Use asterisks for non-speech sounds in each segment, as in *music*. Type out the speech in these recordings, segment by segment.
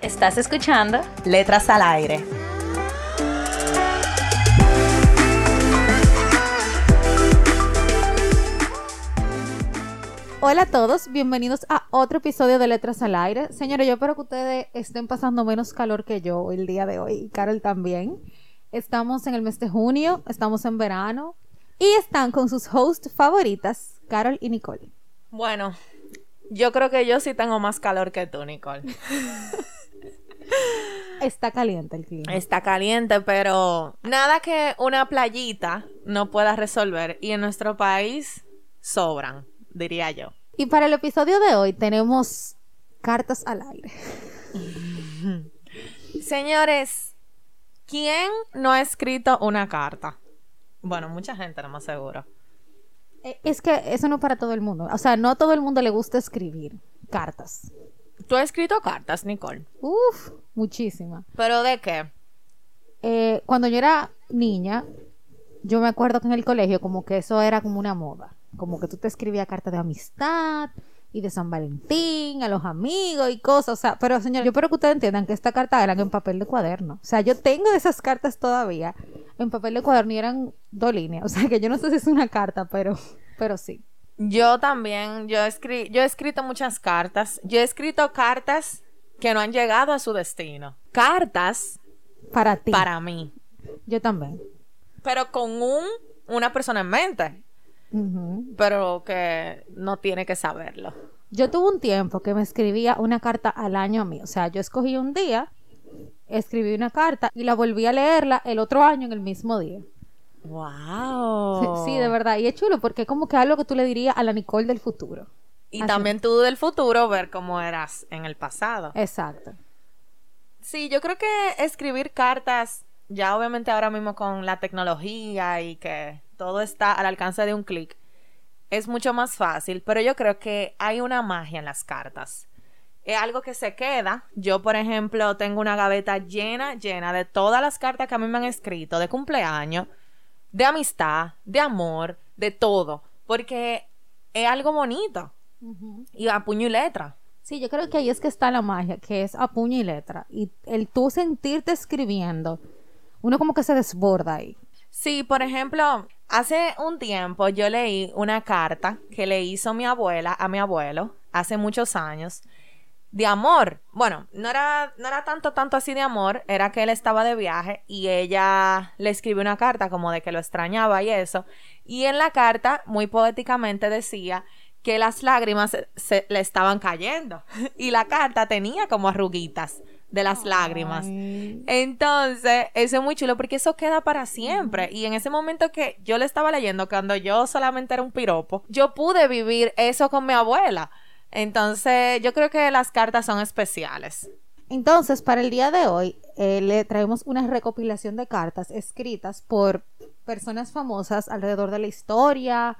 Estás escuchando Letras al Aire. Hola a todos, bienvenidos a otro episodio de Letras al Aire. Señores, yo espero que ustedes estén pasando menos calor que yo el día de hoy, y Carol también. Estamos en el mes de junio, estamos en verano y están con sus hosts favoritas, Carol y Nicole. Bueno, yo creo que yo sí tengo más calor que tú, Nicole. *laughs* Está caliente el clima. Está caliente, pero nada que una playita no pueda resolver y en nuestro país sobran diría yo. Y para el episodio de hoy tenemos cartas al aire. *laughs* Señores, ¿quién no ha escrito una carta? Bueno, mucha gente, no más seguro. Eh, es que eso no es para todo el mundo. O sea, no a todo el mundo le gusta escribir cartas. ¿Tú has escrito cartas, Nicole? Uf, muchísimas. ¿Pero de qué? Eh, cuando yo era niña, yo me acuerdo que en el colegio como que eso era como una moda. Como que tú te escribías cartas de amistad y de San Valentín a los amigos y cosas. O sea, pero señor, yo espero que ustedes entiendan que esta carta eran en papel de cuaderno. O sea, yo tengo esas cartas todavía en papel de cuaderno y eran dos líneas. *laughs* O sea, que yo no sé si es una carta, pero, pero sí. Yo también, yo, escri yo he escrito muchas cartas. Yo he escrito cartas que no han llegado a su destino. Cartas para ti. Para mí. Yo también. Pero con un, una persona en mente pero que no tiene que saberlo. Yo tuve un tiempo que me escribía una carta al año a mí, o sea, yo escogí un día, escribí una carta y la volví a leerla el otro año en el mismo día. Wow. Sí, de verdad, y es chulo porque es como que algo que tú le dirías a la Nicole del futuro. Y también tú del futuro ver cómo eras en el pasado. Exacto. Sí, yo creo que escribir cartas, ya obviamente ahora mismo con la tecnología y que todo está al alcance de un clic, es mucho más fácil, pero yo creo que hay una magia en las cartas. Es algo que se queda. Yo, por ejemplo, tengo una gaveta llena, llena de todas las cartas que a mí me han escrito, de cumpleaños, de amistad, de amor, de todo, porque es algo bonito. Y a puño y letra. Sí, yo creo que ahí es que está la magia, que es a puño y letra. Y el tú sentirte escribiendo, uno como que se desborda ahí. Sí, por ejemplo, Hace un tiempo yo leí una carta que le hizo mi abuela a mi abuelo hace muchos años de amor. Bueno, no era, no era tanto, tanto así de amor, era que él estaba de viaje y ella le escribió una carta como de que lo extrañaba y eso. Y en la carta, muy poéticamente decía que las lágrimas se le estaban cayendo *laughs* y la carta tenía como arruguitas de las lágrimas. Entonces, eso es muy chulo porque eso queda para siempre. Y en ese momento que yo le estaba leyendo, cuando yo solamente era un piropo, yo pude vivir eso con mi abuela. Entonces, yo creo que las cartas son especiales. Entonces, para el día de hoy, eh, le traemos una recopilación de cartas escritas por personas famosas alrededor de la historia,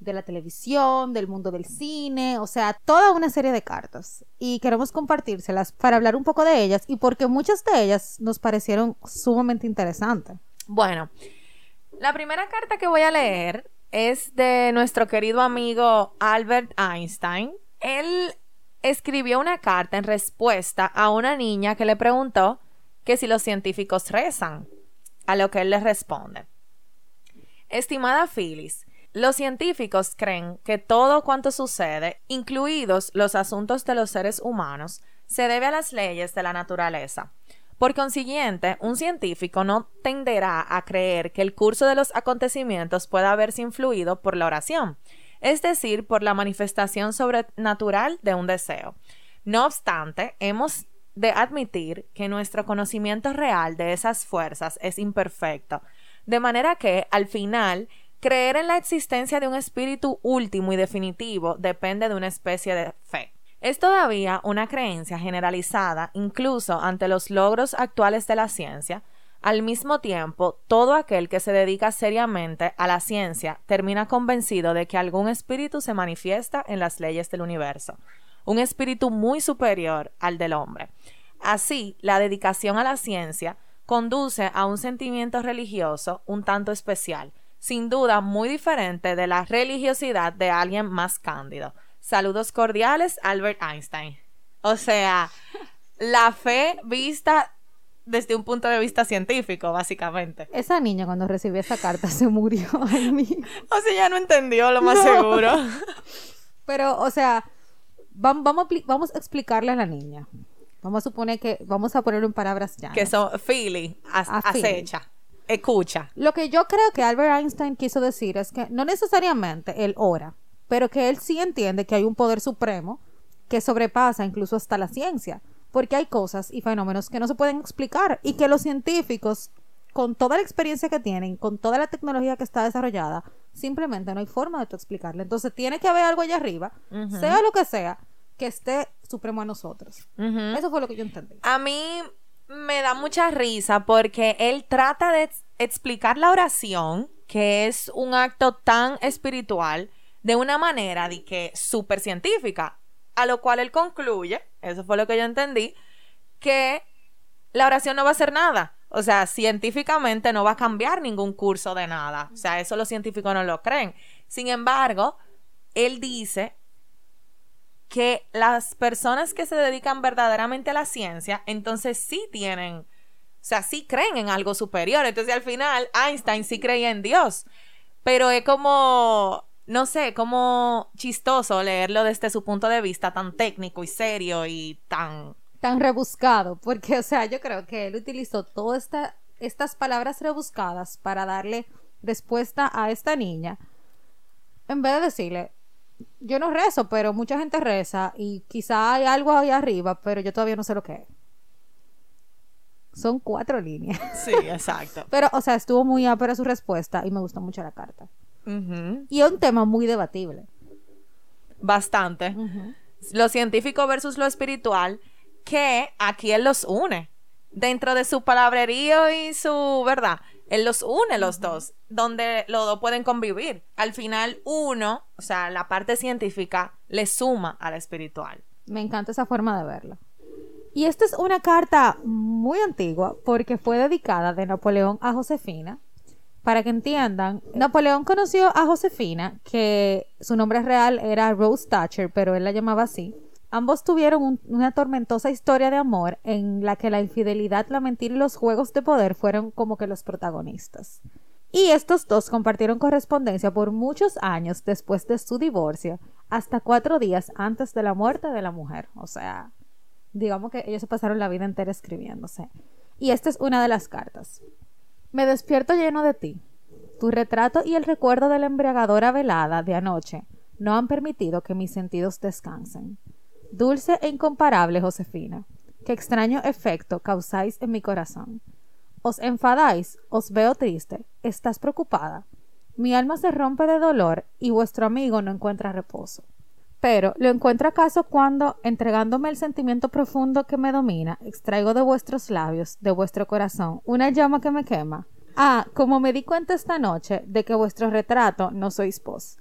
de la televisión, del mundo del cine, o sea, toda una serie de cartas. Y queremos compartírselas para hablar un poco de ellas y porque muchas de ellas nos parecieron sumamente interesantes. Bueno, la primera carta que voy a leer es de nuestro querido amigo Albert Einstein. Él escribió una carta en respuesta a una niña que le preguntó que si los científicos rezan, a lo que él le responde. Estimada Phyllis, los científicos creen que todo cuanto sucede, incluidos los asuntos de los seres humanos, se debe a las leyes de la naturaleza. Por consiguiente, un científico no tenderá a creer que el curso de los acontecimientos pueda haberse influido por la oración, es decir, por la manifestación sobrenatural de un deseo. No obstante, hemos de admitir que nuestro conocimiento real de esas fuerzas es imperfecto, de manera que, al final, Creer en la existencia de un espíritu último y definitivo depende de una especie de fe. Es todavía una creencia generalizada incluso ante los logros actuales de la ciencia. Al mismo tiempo, todo aquel que se dedica seriamente a la ciencia termina convencido de que algún espíritu se manifiesta en las leyes del universo, un espíritu muy superior al del hombre. Así, la dedicación a la ciencia conduce a un sentimiento religioso un tanto especial, sin duda muy diferente de la religiosidad de alguien más cándido. Saludos cordiales, Albert Einstein. O sea, la fe vista desde un punto de vista científico, básicamente. Esa niña cuando recibió esa carta se murió. *laughs* Ay, mi- O sea, ya no entendió lo más No. seguro. *laughs* Pero, o sea, vam- vamos, a pli- vamos a explicarle a la niña. Vamos a suponer que, vamos a ponerlo en palabras llanas. que son Philly, as- Philly. acecha, escucha. Lo que yo creo que Albert Einstein quiso decir es que no necesariamente él ora, pero que él sí entiende que hay un poder supremo que sobrepasa incluso hasta la ciencia, porque hay cosas y fenómenos que no se pueden explicar y que los científicos, con toda la experiencia que tienen, con toda la tecnología que está desarrollada, simplemente no hay forma de tú explicarle. Entonces tiene que haber algo allá arriba, sea lo que sea, que esté supremo a nosotros. Eso fue lo que yo entendí. A mí me da mucha risa porque él trata de ex- explicar la oración, que es un acto tan espiritual, de una manera de que súper científica, a lo cual él concluye, eso fue lo que yo entendí, que la oración no va a hacer nada. O sea, científicamente no va a cambiar ningún curso de nada. O sea, eso los científicos no lo creen. Sin embargo, él dice que las personas que se dedican verdaderamente a la ciencia, entonces sí tienen, o sea, sí creen en algo superior. Entonces al final Einstein sí creía en Dios, pero es como, no sé, como chistoso leerlo desde su punto de vista tan técnico y serio y tan... tan rebuscado, porque, o sea, yo creo que él utilizó todas esta, estas palabras rebuscadas para darle respuesta a esta niña, en vez de decirle, yo no rezo, pero mucha gente reza y quizá hay algo ahí arriba, pero yo todavía no sé lo que es. Son cuatro líneas. Sí, exacto. *laughs* Pero, o sea, estuvo muy ápera su respuesta y me gustó mucho la carta. Y es un tema muy debatible. Bastante. Lo científico versus lo espiritual, que aquí él los une. Dentro de su palabrerío y su verdad, él los une los dos, donde los dos pueden convivir. Al final, uno, o sea, la parte científica, le suma a la espiritual. Me encanta esa forma de verlo. Y esta es una carta muy antigua porque fue dedicada de Napoleón a Josefina. Para que entiendan, Napoleón conoció a Josefina, que su nombre real era Rose Thatcher, pero él la llamaba así. Ambos tuvieron un- una tormentosa historia de amor en la que la infidelidad, la mentira y los juegos de poder fueron como que los protagonistas. Y estos dos compartieron correspondencia por muchos años después de su divorcio, hasta cuatro días antes de la muerte de la mujer. O sea, digamos que ellos se pasaron la vida entera escribiéndose. Y esta es una de las cartas. Me despierto lleno de ti. Tu retrato y el recuerdo de la embriagadora velada de anoche no han permitido que mis sentidos descansen. Dulce e incomparable Josefina, qué extraño efecto causáis en mi corazón. Os enfadáis, os veo triste, estás preocupada. Mi alma se rompe de dolor y vuestro amigo no encuentra reposo. Pero, ¿lo encuentro acaso cuando, entregándome el sentimiento profundo que me domina, extraigo de vuestros labios, de vuestro corazón, una llama que me quema? Ah, como me di cuenta esta noche de que vuestro retrato no sois vos.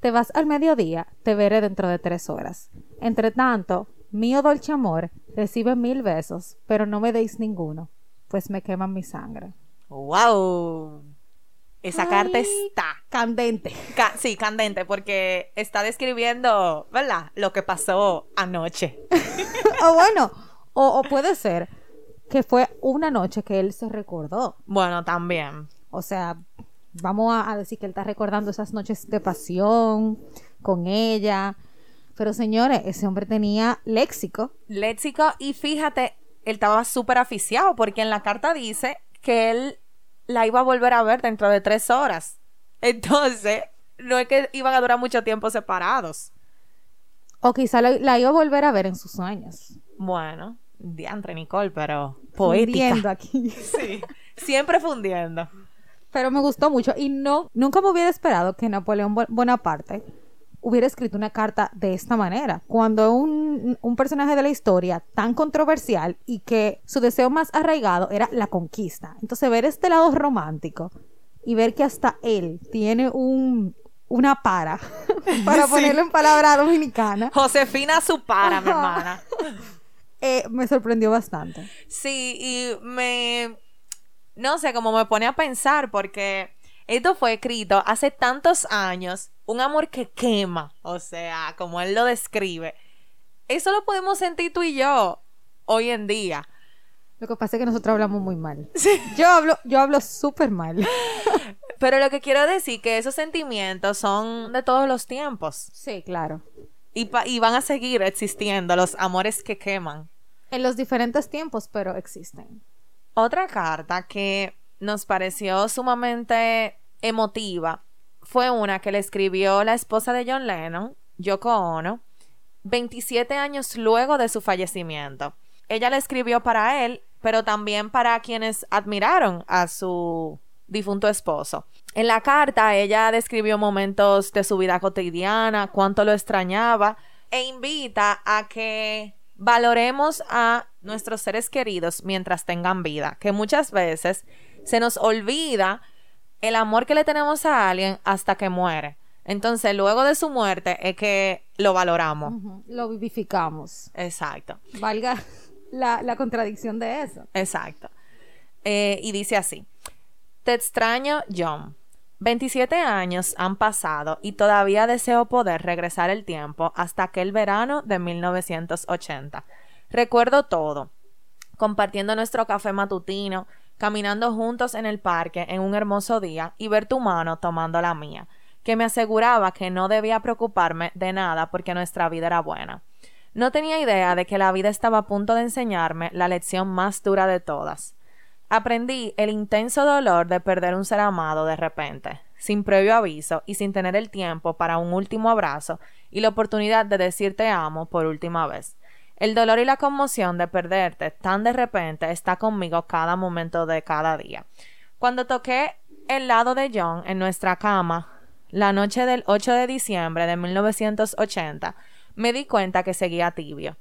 Te vas al mediodía, te veré dentro de tres horas. Entre tanto, mío dolce amor, recibe mil besos, pero no me deis ninguno, pues me queman mi sangre. ¡Wow! Esa carta está. Candente. ca- sí, candente, porque está describiendo, ¿verdad? Lo que pasó anoche. *laughs* o bueno, o, o puede ser que fue una noche que él se recordó. Bueno, también. O sea, vamos a, a decir que él está recordando esas noches de pasión con ella. Pero señores, ese hombre tenía léxico. léxico y fíjate, él estaba súper aficiado porque en la carta dice que él la iba a volver a ver dentro de tres horas. Entonces, no es que iban a durar mucho tiempo separados. O quizá la, la iba a volver a ver en sus sueños. Bueno, diantre Nicole, pero Fundiendo poética. aquí. *laughs* Sí, siempre fundiendo. Pero me gustó mucho. Y no, nunca me hubiera esperado que Napoleón Bo- Bonaparte hubiera escrito una carta de esta manera. Cuando un, un personaje de la historia tan controversial y que su deseo más arraigado era la conquista. Entonces ver este lado romántico y ver que hasta él tiene un, una para, *laughs* para Sí. ponerlo en palabra dominicana, Josefina su para, mi hermana. *laughs* eh, me sorprendió bastante. Sí, y me. No sé, como me pone a pensar, porque esto fue escrito hace tantos años. Un amor que quema, o sea, como él lo describe. Eso lo podemos sentir tú y yo hoy en día. Lo que pasa es que nosotros hablamos muy mal. *laughs* Yo hablo, yo hablo súper mal. *laughs* Pero lo que quiero decir que esos sentimientos son de todos los tiempos Sí, claro. y, pa- y van a seguir existiendo los amores que queman. En los diferentes tiempos, pero existen. Otra carta que nos pareció sumamente emotiva fue una que le escribió la esposa de John Lennon, Yoko Ono, 27 años luego de su fallecimiento. Ella le escribió para él, pero también para quienes admiraron a su difunto esposo. En la carta ella describió momentos de su vida cotidiana, cuánto lo extrañaba e invita a que valoremos a nuestros seres queridos mientras tengan vida, que muchas veces se nos olvida el amor que le tenemos a alguien hasta que muere. Entonces, luego de su muerte es que lo valoramos. Lo vivificamos. Exacto. Valga la, la contradicción de eso. Exacto. Eh, y dice así: Te extraño, John. 27 años han pasado y todavía deseo poder regresar el tiempo hasta aquel verano de 1980. Recuerdo todo, compartiendo nuestro café matutino, caminando juntos en el parque en un hermoso día y ver tu mano tomando la mía, que me aseguraba que no debía preocuparme de nada porque nuestra vida era buena. No tenía idea de que la vida estaba a punto de enseñarme la lección más dura de todas. Aprendí el intenso dolor de perder un ser amado de repente, sin previo aviso y sin tener el tiempo para un último abrazo y la oportunidad de decir te amo por última vez. El dolor y la conmoción de perderte tan de repente está conmigo cada momento de cada día. Cuando toqué el lado de John en nuestra cama, la noche del 8 de diciembre de 1980, me di cuenta que seguía tibio.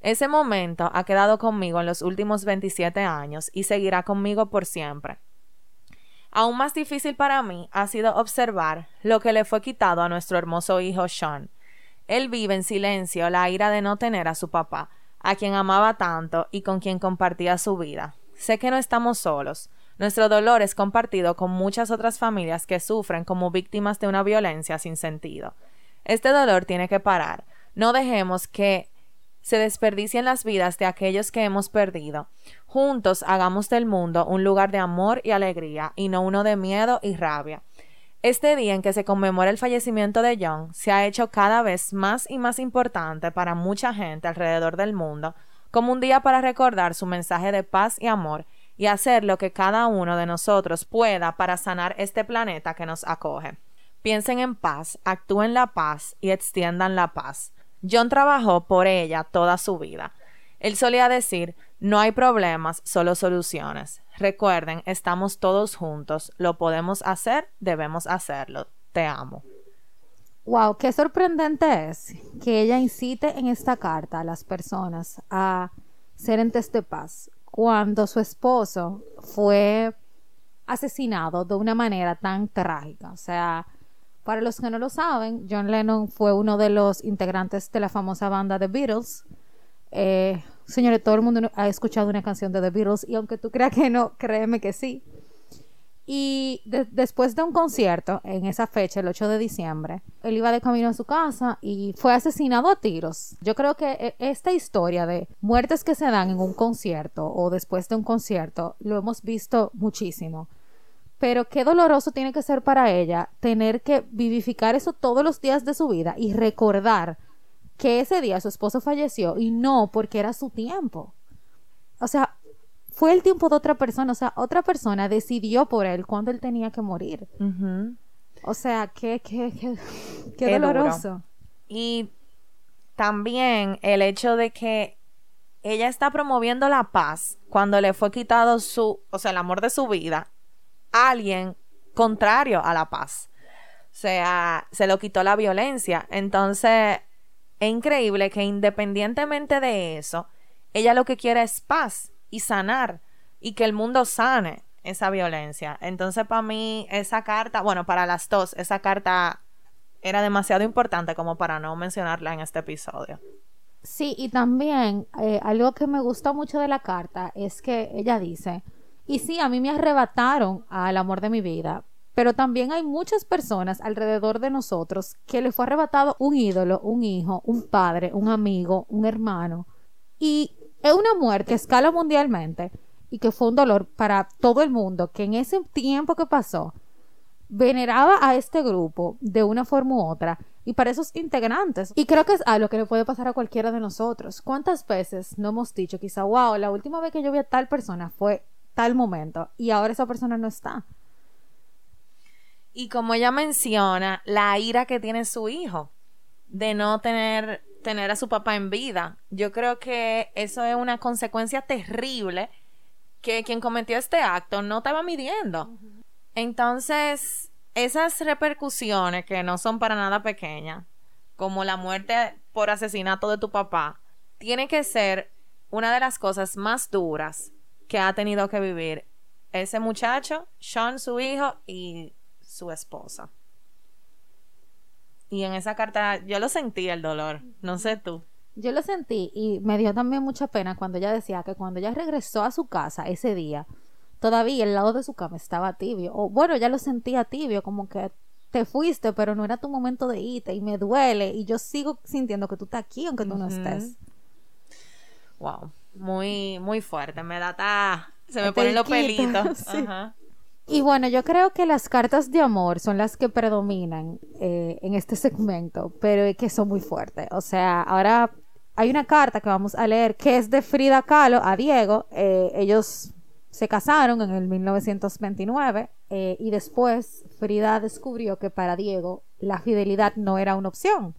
Ese momento ha quedado conmigo en los últimos 27 años y seguirá conmigo por siempre. Aún más difícil para mí ha sido observar lo que le fue quitado a nuestro hermoso hijo Sean. Él vive en silencio la ira de no tener a su papá, a quien amaba tanto y con quien compartía su vida. Sé que no estamos solos. Nuestro dolor es compartido con muchas otras familias que sufren como víctimas de una violencia sin sentido. Este dolor tiene que parar. No dejemos que se desperdicien las vidas de aquellos que hemos perdido. Juntos hagamos del mundo un lugar de amor y alegría y no uno de miedo y rabia. Este día en que se conmemora el fallecimiento de John se ha hecho cada vez más y más importante para mucha gente alrededor del mundo como un día para recordar su mensaje de paz y amor y hacer lo que cada uno de nosotros pueda para sanar este planeta que nos acoge. Piensen en paz, actúen la paz y extiendan la paz. John trabajó por ella toda su vida. Él solía decir, no hay problemas, solo soluciones. Recuerden, estamos todos juntos, lo podemos hacer, debemos hacerlo. Te amo. Wow, qué sorprendente es que ella incite en esta carta a las personas a ser entes de paz cuando su esposo fue asesinado de una manera tan trágica. O sea, para los que no lo saben, John Lennon fue uno de los integrantes de la famosa banda The Beatles. Eh, señores, todo el mundo ha escuchado una canción de The Beatles y aunque tú creas que no, créeme que sí. Y de- después de un concierto, en esa fecha, el 8 de diciembre, él iba de camino a su casa y fue asesinado a tiros. Yo creo que eh, esta historia de muertes que se dan en un concierto o después de un concierto, lo hemos visto muchísimo. Pero qué doloroso tiene que ser para ella tener que vivificar eso todos los días de su vida y recordar que ese día su esposo falleció y no porque era su tiempo. O sea, fue el tiempo de otra persona, o sea, otra persona decidió por él cuando él tenía que morir. O sea, qué, qué, qué, qué Qué duro. doloroso. Y también el hecho de que ella está promoviendo la paz cuando le fue quitado su, o sea, el amor de su vida, a alguien contrario a la paz. O sea, se lo quitó la violencia. Entonces, es increíble que independientemente de eso, ella lo que quiere es paz y sanar y que el mundo sane esa violencia. Entonces, para mí, esa carta, bueno, para las dos, esa carta era demasiado importante como para no mencionarla en este episodio. Sí, y también eh, algo que me gusta mucho de la carta es que ella dice, y sí, a mí me arrebataron al amor de mi vida, pero también hay muchas personas alrededor de nosotros que le fue arrebatado un ídolo, un hijo, un padre, un amigo, un hermano. Y es una muerte que escala mundialmente y que fue un dolor para todo el mundo, que en ese tiempo que pasó, veneraba a este grupo de una forma u otra y para esos integrantes. Y creo que es algo que le puede pasar a cualquiera de nosotros. ¿Cuántas veces no hemos dicho quizá, wow, la última vez que yo vi a tal persona fue tal momento y ahora esa persona no está? Y como ella menciona, la ira que tiene su hijo de no tener, tener a su papá en vida. Yo creo que eso es una consecuencia terrible que quien cometió este acto no estaba midiendo. Entonces, esas repercusiones que no son para nada pequeñas, como la muerte por asesinato de tu papá, tiene que ser una de las cosas más duras que ha tenido que vivir ese muchacho, Sean, su hijo, y su esposa. Y en esa carta yo lo sentí el dolor, no sé tú. Yo lo sentí y me dio también mucha pena cuando ella decía que cuando ella regresó a su casa ese día, todavía el lado de su cama estaba tibio. O bueno, ya lo sentía tibio, como que te fuiste, pero no era tu momento de irte y me duele y yo sigo sintiendo que tú estás aquí aunque tú no estés. Wow, muy muy fuerte, me da ta... se me ponen los pelitos. *laughs* Ajá. Y bueno, yo creo que las cartas de amor son las que predominan eh, en este segmento, pero que son muy fuertes. O sea, ahora hay una carta que vamos a leer que es de Frida Kahlo a Diego. Eh, ellos se casaron en el 1929 eh, y después Frida descubrió que para Diego la fidelidad no era una opción.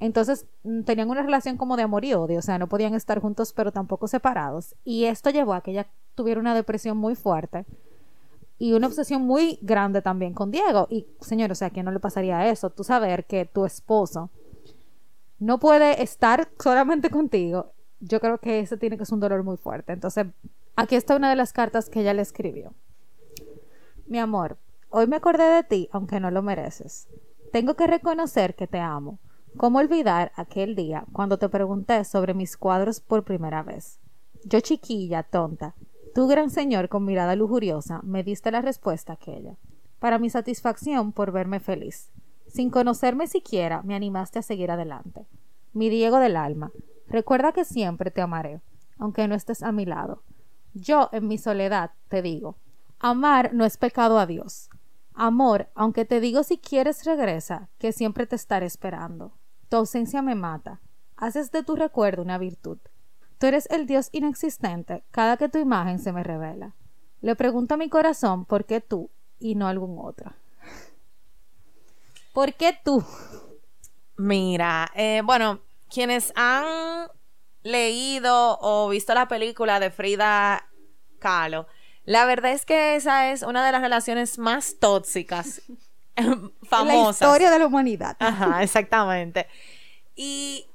Entonces mm, tenían una relación como de amor y odio, o sea, no podían estar juntos pero tampoco separados. Y esto llevó a que ella tuviera una depresión muy fuerte y una obsesión muy grande también con Diego. Y, señor, o sea, que no le pasaría eso? Tú saber que tu esposo no puede estar solamente contigo. Yo creo que ese tiene que ser un dolor muy fuerte. Entonces, aquí está una de las cartas que ella le escribió. Mi amor, hoy me acordé de ti, aunque no lo mereces. Tengo que reconocer que te amo. ¿Cómo olvidar aquel día cuando te pregunté sobre mis cuadros por primera vez? Yo chiquilla, tonta, Tú, gran señor, con mirada lujuriosa, me diste la respuesta aquella, para mi satisfacción por verme feliz. Sin conocerme siquiera, me animaste a seguir adelante. Mi Diego del alma, recuerda que siempre te amaré, aunque no estés a mi lado. Yo, en mi soledad, te digo, amar no es pecado a Dios. Amor, aunque te digo si quieres regresa, que siempre te estaré esperando. Tu ausencia me mata. Haces de tu recuerdo una virtud. Tú eres el Dios inexistente cada que tu imagen se me revela. Le pregunto a mi corazón por qué tú y no algún otro. ¿Por qué tú? Mira, eh, bueno, quienes han leído o visto la película de Frida Kahlo, la verdad es que esa es una de las relaciones más tóxicas *laughs* famosas. La historia de la humanidad. Ajá, exactamente. Y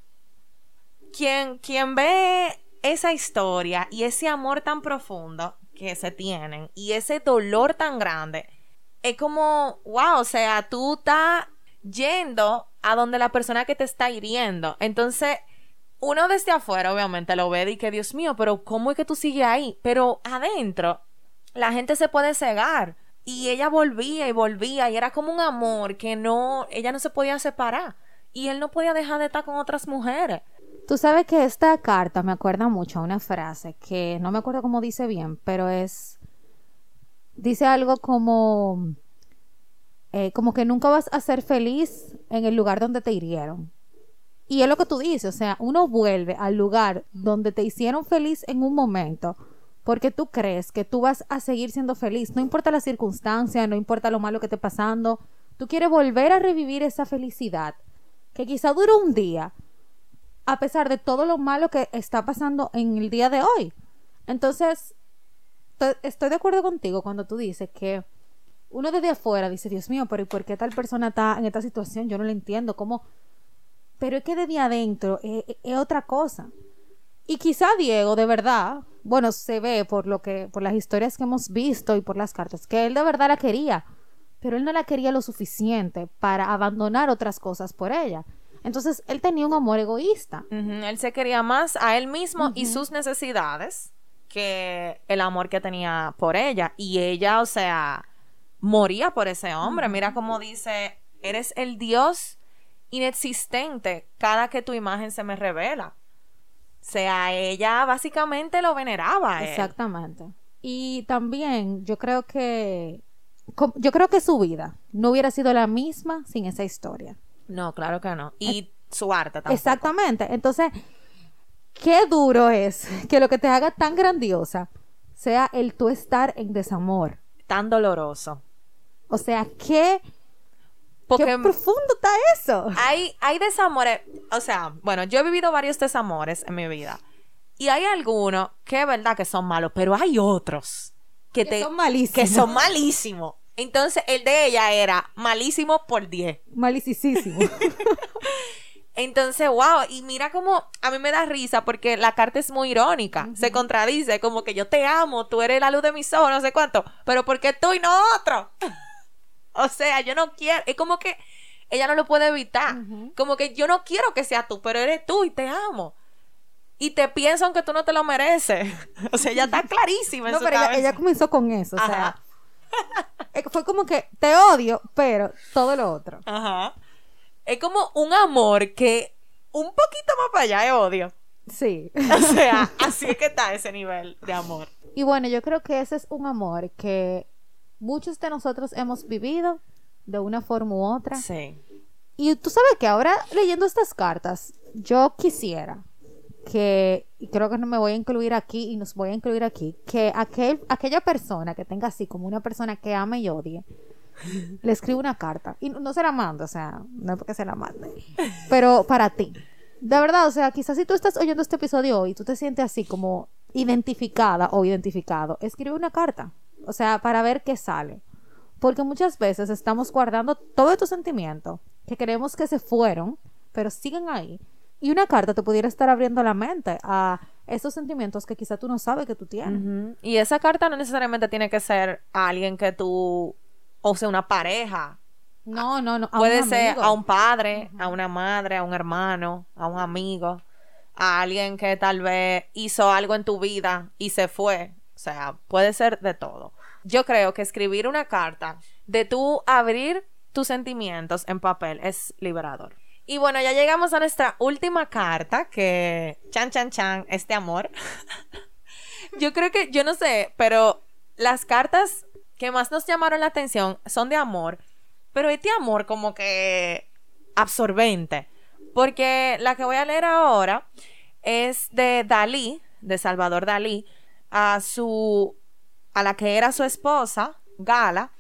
quien, quien ve esa historia y ese amor tan profundo que se tienen y ese dolor tan grande, es como, wow, o sea, tú estás yendo a donde la persona que te está hiriendo. Entonces, uno desde afuera obviamente lo ve y que, Dios mío, pero ¿cómo es que tú sigues ahí? Pero adentro, la gente se puede cegar. Y ella volvía y volvía y era como un amor que no, ella no se podía separar. Y él no podía dejar de estar con otras mujeres. Tú sabes que esta carta me acuerda mucho a una frase que no me acuerdo cómo dice bien, pero es. Dice algo como. Eh, como que nunca vas a ser feliz en el lugar donde te hirieron. Y es lo que tú dices, o sea, uno vuelve al lugar donde te hicieron feliz en un momento porque tú crees que tú vas a seguir siendo feliz, no importa la circunstancia, no importa lo malo que esté pasando, tú quieres volver a revivir esa felicidad que quizá duró un día, a pesar de todo lo malo que está pasando en el día de hoy. Entonces, estoy de acuerdo contigo cuando tú dices que uno desde afuera dice, Dios mío, pero ¿y por qué tal persona está en esta situación? Yo no lo entiendo, ¿cómo? Pero es que desde adentro es, es- otra cosa. Y quizá Diego, de verdad, bueno, se ve por lo que, por las historias que hemos visto y por las cartas, que él de verdad la quería, pero él no la quería lo suficiente para abandonar otras cosas por ella. Entonces, él tenía un amor egoísta. Él se quería más a él mismo y sus necesidades que el amor que tenía por ella. Y ella, o sea, moría por ese hombre. Mira cómo dice, eres el Dios inexistente cada que tu imagen se me revela. O sea, ella básicamente lo veneraba. Exactamente. Y también yo creo que yo creo que su vida no hubiera sido la misma sin esa historia. No, claro que no. Y su arte tampoco. Exactamente. Entonces, qué duro es que lo que te haga tan grandiosa sea el tú estar en desamor. Tan doloroso. O sea, qué, Porque qué profundo está eso. hay, hay desamores, o sea, bueno, yo he vivido varios desamores en mi vida. Y hay algunos que es verdad que son malos, pero hay otros que, Que te, son malísimos. que son malísimos. Entonces, el de ella era malísimo por 10. Malicisísimo. *laughs* Entonces, wow, y mira cómo a mí me da risa porque la carta es muy irónica, se contradice, como que yo te amo, tú eres la luz de mis ojos, no sé cuánto, pero ¿por qué tú y no otro? *laughs* o sea, yo no quiero, es como que ella no lo puede evitar, como que yo no quiero que sea tú, pero eres tú y te amo. Y te pienso aunque tú no te lo mereces. *laughs* o sea, ella está clarísima en no, su pero ella, cabeza. ella comenzó con eso. O sea, Ajá. Fue como que te odio, pero todo lo otro. Ajá. Es como un amor que un poquito más para allá es odio. Sí. *laughs* O sea, *laughs* así es que está ese nivel de amor. Y bueno, yo creo que ese es un amor que muchos de nosotros hemos vivido de una forma u otra. Sí. Y tú sabes que ahora leyendo estas cartas, yo quisiera que, y creo que no me voy a incluir aquí y nos voy a incluir aquí, que aquel, aquella persona que tenga así como una persona que ame y odie, *laughs* le escribe una carta. Y no- se la manda, o sea, no es porque se la mande, pero para ti. De verdad, o sea, quizás si tú estás oyendo este episodio hoy y tú te sientes así como identificada o identificado, escribe una carta. O sea, para ver qué sale. Porque muchas veces estamos guardando todos estos sentimientos que creemos que se fueron, pero siguen ahí. Y una carta te pudiera estar abriendo la mente a esos sentimientos que quizá tú no sabes que tú tienes. Y esa carta no necesariamente tiene que ser a alguien que tú, o sea, una pareja. No, no, no. a Puede un ser amigo. a un padre, a una madre, a un hermano, a un amigo, a alguien que tal vez hizo algo en tu vida y se fue. O sea, puede ser de todo. Yo creo que escribir una carta, de tú abrir tus sentimientos en papel, es liberador. Y bueno, ya llegamos a nuestra última carta, que chan, chan, chan, este amor. *laughs* yo creo que, yo no sé, pero las cartas que más nos llamaron la atención son de amor, pero este amor como que absorbente. Porque la que voy a leer ahora es de Dalí, de Salvador Dalí, a su a la que era su esposa, Gala.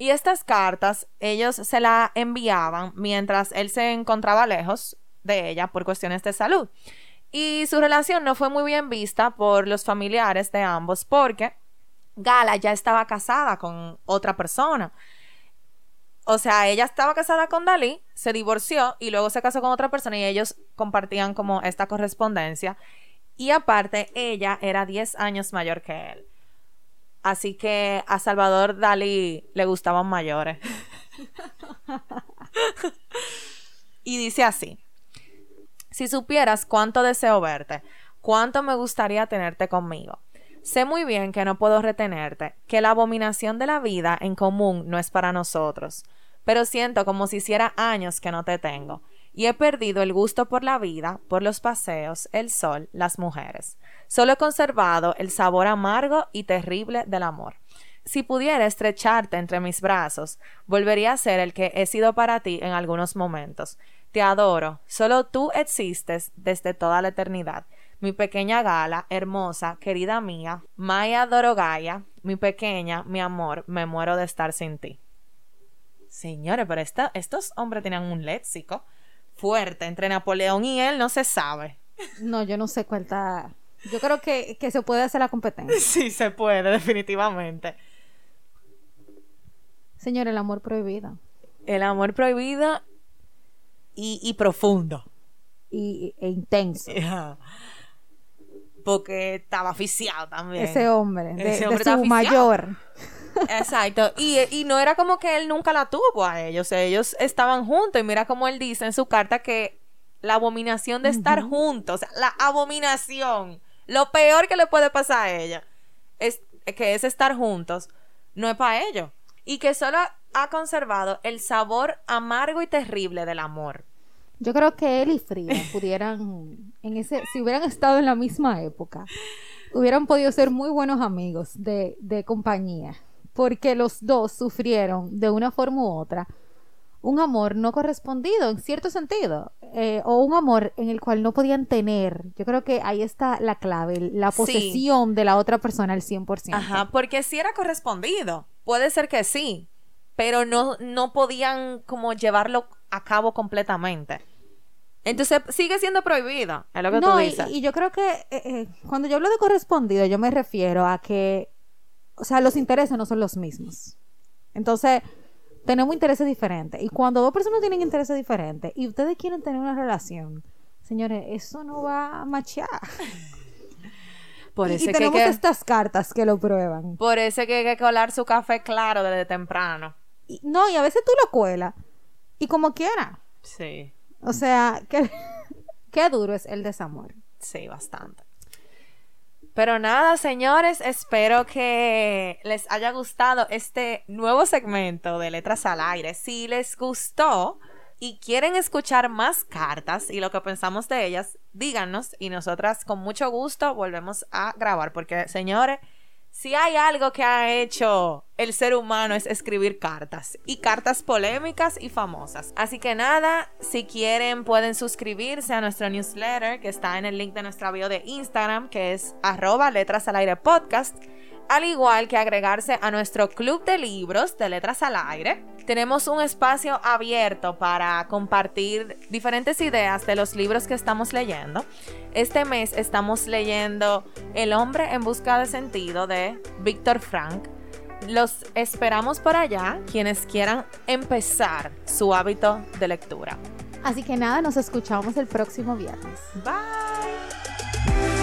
Y estas cartas ellos se la enviaban mientras él se encontraba lejos de ella por cuestiones de salud. Y su relación no fue muy bien vista por los familiares de ambos porque Gala ya estaba casada con otra persona. O sea, ella estaba casada con Dalí, se divorció y luego se casó con otra persona y ellos compartían como esta correspondencia. Y aparte, ella era 10 años mayor que él. Así que a Salvador Dalí le gustaban mayores. y dice así. Si supieras cuánto deseo verte, cuánto me gustaría tenerte conmigo. Sé muy bien que no puedo retenerte, que la abominación de la vida en común no es para nosotros, pero siento como si hiciera años que no te tengo, y he perdido el gusto por la vida, por los paseos, el sol, las mujeres. Solo he conservado el sabor amargo y terrible del amor. Si pudiera estrecharte entre mis brazos, volvería a ser el que he sido para ti en algunos momentos. Te adoro, solo tú existes desde toda la eternidad. Mi pequeña Gala, hermosa, querida mía, Maya Dorogaya, mi pequeña, mi amor, me muero de estar sin ti. Señores, pero estos hombres tenían un léxico fuerte entre Napoleón y él, no se sabe. No, yo no sé cuál está. Yo creo que, que se puede hacer la competencia. *laughs* Sí, se puede, definitivamente. Señor, el amor prohibido. El amor prohibido y, y profundo. Y, e intenso. Porque estaba aficiado también. Ese hombre, de, Ese de hombre su mayor. Exacto. Y, y no era como que él nunca la tuvo a ellos. Ellos estaban juntos. Y mira como él dice en su carta que la abominación de estar juntos, la abominación, lo peor que le puede pasar a ella, es que es estar juntos, no es para ellos. Y que solo ha conservado el sabor amargo y terrible del amor. Yo creo que él y Frida pudieran, en ese, si hubieran estado en la misma época, hubieran podido ser muy buenos amigos de, de compañía, porque los dos sufrieron de una forma u otra un amor no correspondido en cierto sentido, eh, o un amor en el cual no podían tener. Yo creo que ahí está la clave, la Sí. posesión de la otra persona al 100%. Ajá, porque si era correspondido. Puede ser que sí, pero no, no podían como llevarlo a cabo completamente. Entonces sigue siendo prohibido, es lo que No, tú y, dices. y yo creo que eh, eh, cuando yo hablo de correspondido, yo me refiero a que, o sea, los intereses no son los mismos. Entonces, tenemos intereses diferentes. Y cuando dos personas tienen intereses diferentes y ustedes quieren tener una relación, señores, eso no va a machear. *laughs* por, Y, eso y tenemos que- estas cartas que lo prueban. por eso es que hay que colar su café claro desde temprano. Y- no, y a veces tú lo cuelas. Y como quiera. Sí, O sea, que, *laughs* qué duro es el desamor. sí, bastante. Pero nada, señores, espero que les haya gustado este nuevo segmento de Letras al Aire. Si les gustó y quieren escuchar más cartas y lo que pensamos de ellas, díganos y nosotras con mucho gusto volvemos a grabar. Porque, señores, si hay algo que ha hecho el ser humano es escribir cartas y cartas polémicas y famosas. Así que nada, si quieren pueden suscribirse a nuestro newsletter que está en el link de nuestra bio de Instagram que es arroba letras al aire podcast. Al igual que agregarse a nuestro club de libros de letras al aire. Tenemos un espacio abierto para compartir diferentes ideas de los libros que estamos leyendo. Este mes estamos leyendo El hombre en busca de sentido de Víctor Frank. Los esperamos por allá, quienes quieran empezar su hábito de lectura. Así que nada, nos escuchamos el próximo viernes. Bye.